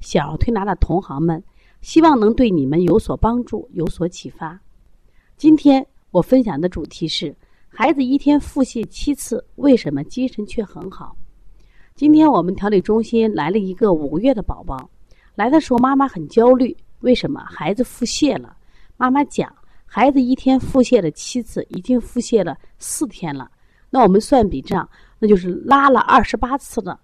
小儿推拿的同行们，希望能对你们有所帮助、有所启发。今天我分享的主题是：孩子一天腹泻七次，为什么精神却很好？今天我们调理中心来了一个五个月的宝宝，来的时候妈妈很焦虑，为什么孩子腹泻了？妈妈讲，孩子一天腹泻了七次，已经腹泻了四天了。那我们算笔账，那就是拉了二十八次了。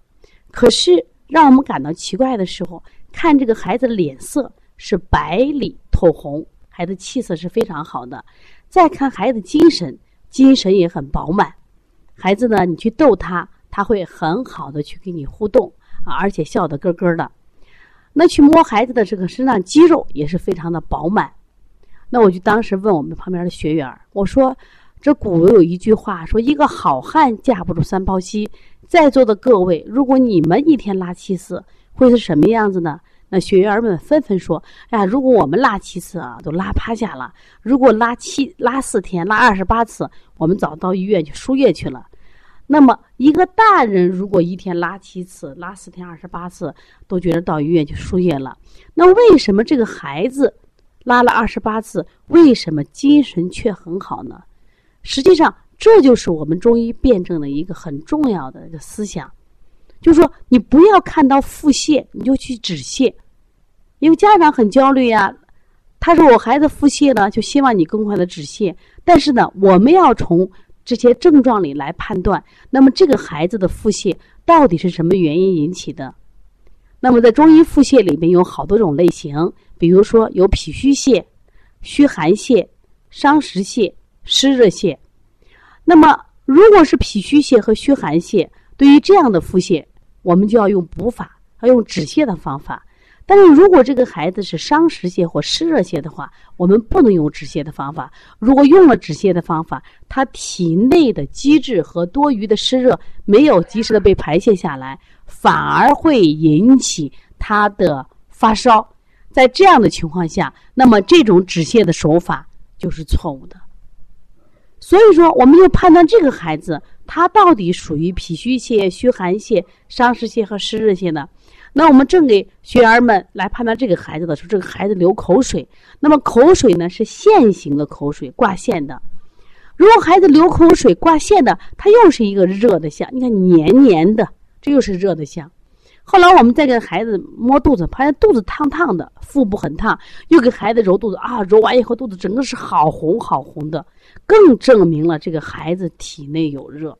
可是让我们感到奇怪的时候，看这个孩子的脸色是白里透红，孩子气色是非常好的。再看孩子精神，精神也很饱满。孩子呢，你去逗他，他会很好的去跟你互动啊，而且笑得咯咯的。那去摸孩子的这个身上肌肉也是非常的饱满。那我就当时问我们旁边的学员我说：“这古有一句话说，一个好汉架不住三泡稀。在座的各位，如果你们一天拉七次，会是什么样子呢？”那学员们纷纷说：“哎呀，如果我们拉七次啊，都拉趴下了；如果拉七拉四天，拉二十八次，我们早到医院去输液去了。那么，一个大人如果一天拉七次，拉四天二十八次，都觉得到医院去输液了。那为什么这个孩子？”拉了二十八次，为什么精神却很好呢？实际上，这就是我们中医辩证的一个很重要的一个思想，就是说，你不要看到腹泻你就去止泻，因为家长很焦虑呀。他说：“我孩子腹泻了，就希望你更快的止泻。”但是呢，我们要从这些症状里来判断，那么这个孩子的腹泻到底是什么原因引起的？那么在中医腹泻里面有好多种类型。比如说有脾虚泻、虚寒泻、伤食泻、湿热泻。那么，如果是脾虚泻和虚寒泻，对于这样的腹泻，我们就要用补法，要用止泻的方法。但是如果这个孩子是伤食泻或湿热泻的话，我们不能用止泻的方法。如果用了止泻的方法，他体内的积滞和多余的湿热没有及时的被排泄下来，反而会引起他的发烧。在这样的情况下，那么这种止泻的手法就是错误的。所以说，我们要判断这个孩子他到底属于脾虚泻、虚寒泻、伤食泻和湿热泻呢？那我们正给学员们来判断这个孩子的时候，这个孩子流口水，那么口水呢是线形的口水，挂线的。如果孩子流口水挂线的，它又是一个热的象。你看黏黏的，这又是热的象。后来我们再给孩子摸肚子，发现肚子烫烫的，腹部很烫，又给孩子揉肚子啊，揉完以后肚子整个是好红好红的，更证明了这个孩子体内有热。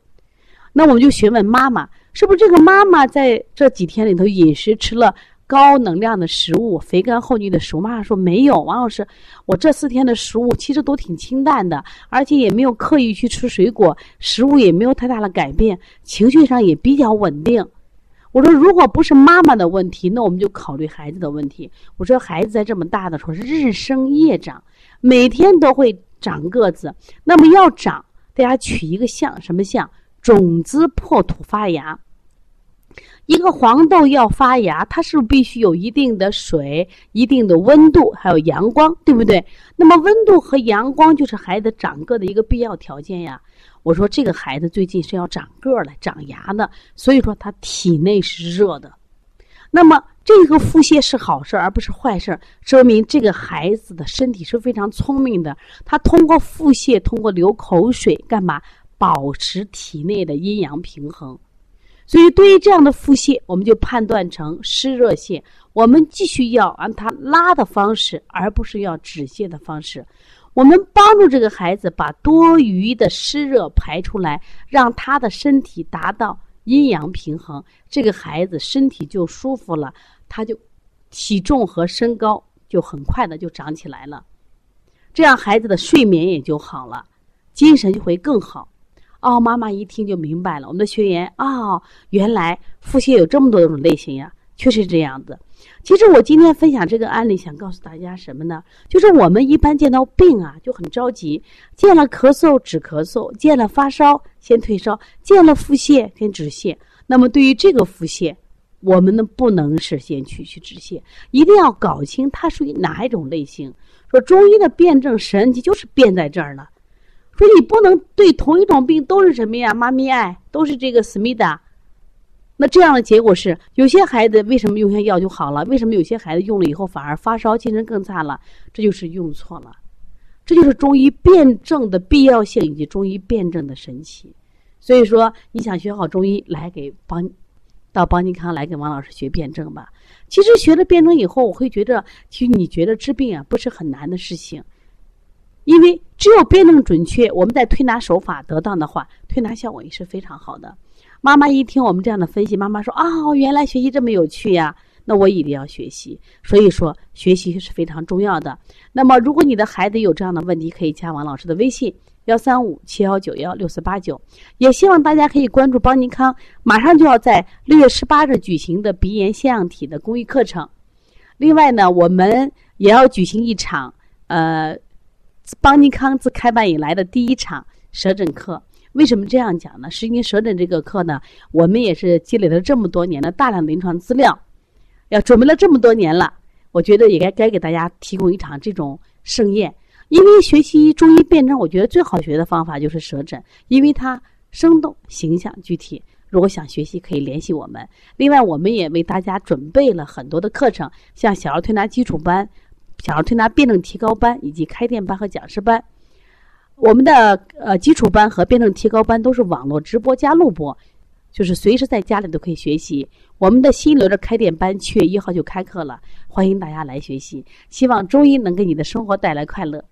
那我们就询问妈妈，是不是这个妈妈在这几天里头饮食吃了高能量的食物，肥甘厚腻的食物？妈妈说没有，王老师，我这四天的食物其实都挺清淡的，而且也没有刻意去吃水果，食物也没有太大的改变，情绪上也比较稳定。我说，如果不是妈妈的问题，那我们就考虑孩子的问题。我说，孩子在这么大的时候日升夜长，每天都会长个子。那么要长，大家取一个象，什么象？种子破土发芽。一个黄豆要发芽，它是必须有一定的水、一定的温度，还有阳光，对不对？那么温度和阳光就是孩子长个的一个必要条件呀。我说这个孩子最近是要长个儿了、长牙的，所以说他体内是热的。那么这个腹泻是好事而不是坏事说明这个孩子的身体是非常聪明的。他通过腹泻，通过流口水，干嘛保持体内的阴阳平衡？所以对于这样的腹泻，我们就判断成湿热泻。我们继续要按他拉的方式，而不是要止泻的方式。我们帮助这个孩子把多余的湿热排出来，让他的身体达到阴阳平衡，这个孩子身体就舒服了，他就体重和身高就很快的就长起来了，这样孩子的睡眠也就好了，精神就会更好。哦，妈妈一听就明白了，我们的学员哦，原来腹泻有这么多种类型呀，确实这样子。其实我今天分享这个案例，想告诉大家什么呢？就是我们一般见到病啊，就很着急，见了咳嗽止咳嗽，见了发烧先退烧，见了腹泻先止泻。那么对于这个腹泻，我们呢不能是先去去止泻，一定要搞清它属于哪一种类型。说中医的辩证神奇就是辩在这儿了。说你不能对同一种病都是什么呀？妈咪爱都是这个思密达。那这样的结果是，有些孩子为什么用下药就好了？为什么有些孩子用了以后反而发烧、精神更差了？这就是用错了。这就是中医辩证的必要性以及中医辩证的神奇。所以说，你想学好中医，来给帮到邦尼康来给王老师学辩证吧。其实学了辩证以后，我会觉得，其实你觉得治病啊不是很难的事情，因为只有辩证准确，我们在推拿手法得当的话，推拿效果也是非常好的。妈妈一听我们这样的分析，妈妈说：“啊，原来学习这么有趣呀！那我一定要学习。”所以说，学习是非常重要的。那么，如果你的孩子有这样的问题，可以加王老师的微信：幺三五七幺九幺六四八九。也希望大家可以关注邦尼康，马上就要在六月十八日举行的鼻炎腺样体的公益课程。另外呢，我们也要举行一场呃，邦尼康自开办以来的第一场舌诊课。为什么这样讲呢？是因为舌诊这个课呢，我们也是积累了这么多年的大量临床资料，要准备了这么多年了，我觉得也该该给大家提供一场这种盛宴。因为学习中医辩证，我觉得最好学的方法就是舌诊，因为它生动、形象、具体。如果想学习，可以联系我们。另外，我们也为大家准备了很多的课程，像小儿推拿基础班、小儿推拿辩证提高班以及开店班和讲师班。我们的呃基础班和辩证提高班都是网络直播加录播，就是随时在家里都可以学习。我们的新一轮的开店班七月一号就开课了，欢迎大家来学习。希望中医能给你的生活带来快乐。